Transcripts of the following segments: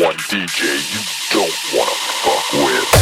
one DJ you don't wanna fuck with.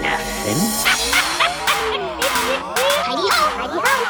Nothing. À.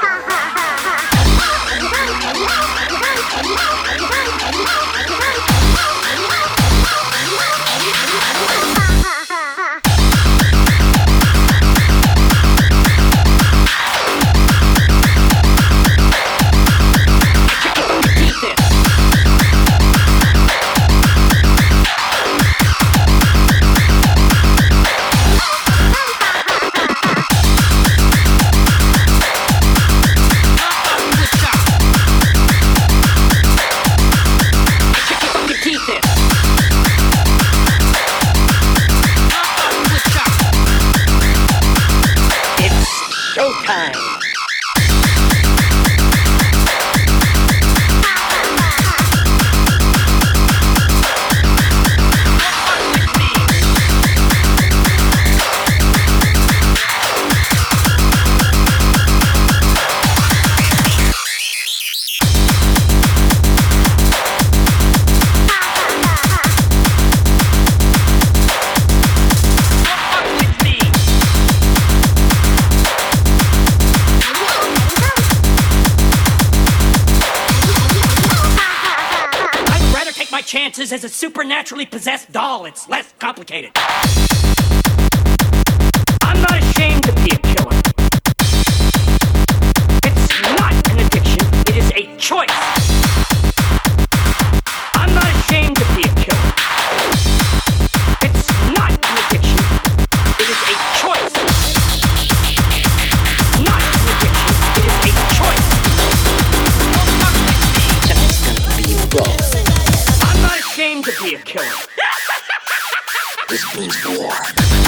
It's less complicated. This means war.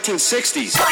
1960s.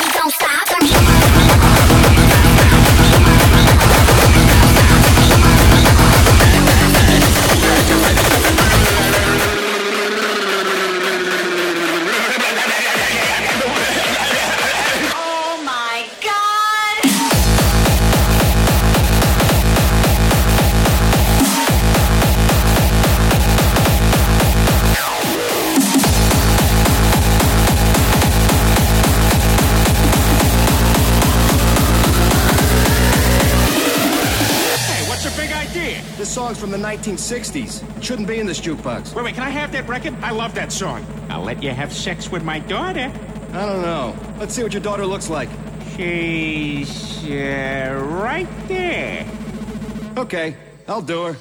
1960s. It shouldn't be in this jukebox. Wait, wait, can I have that record? I love that song. I'll let you have sex with my daughter. I don't know. Let's see what your daughter looks like. She's uh, right there. Okay, I'll do her.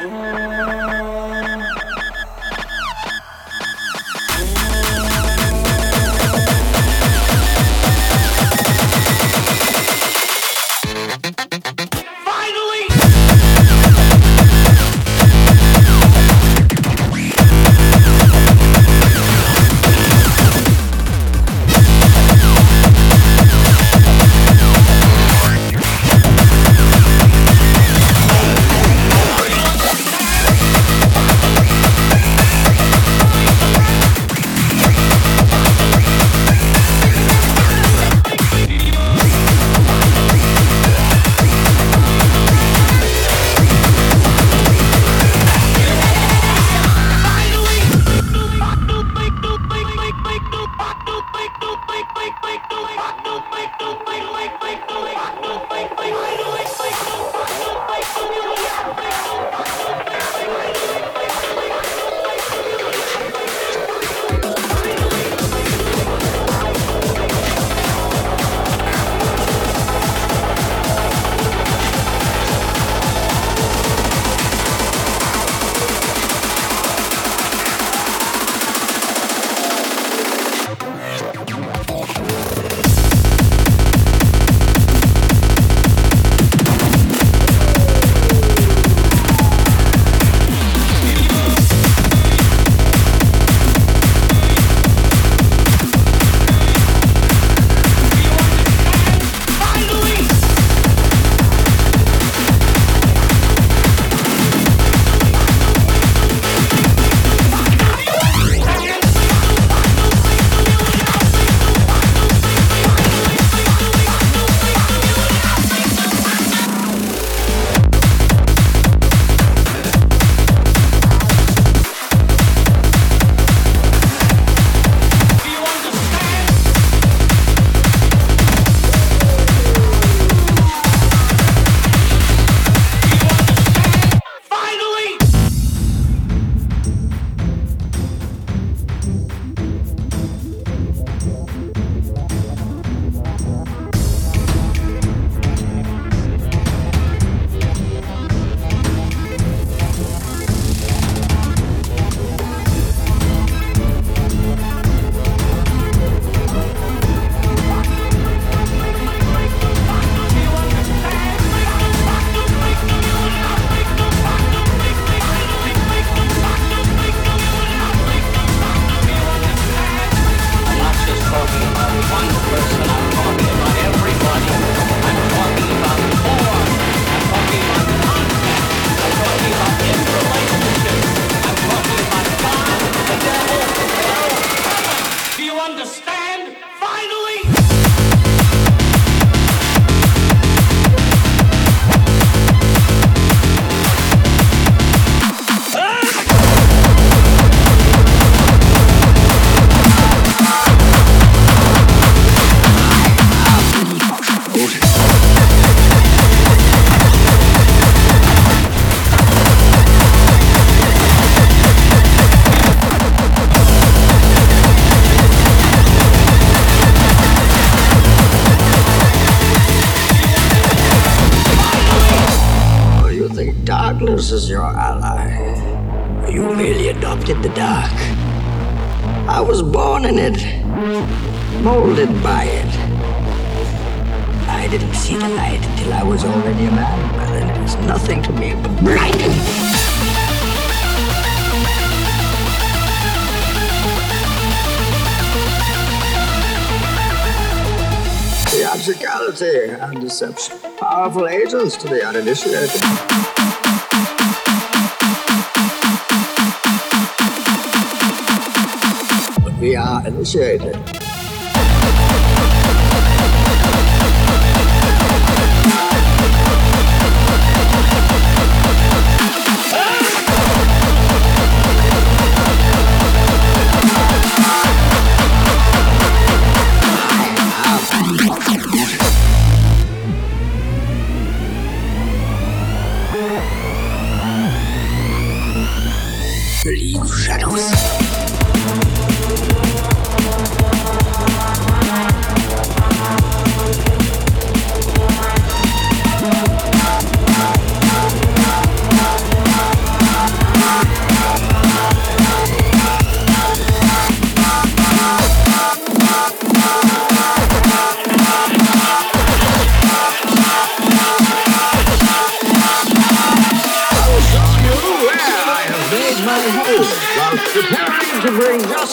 Mm-hmm. Didn't see the light until I was already a man. Well, then it was nothing to me but blinding. Theatricality and deception. Powerful agents to the uninitiated. But we are initiated. Leave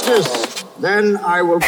justice. Then I will.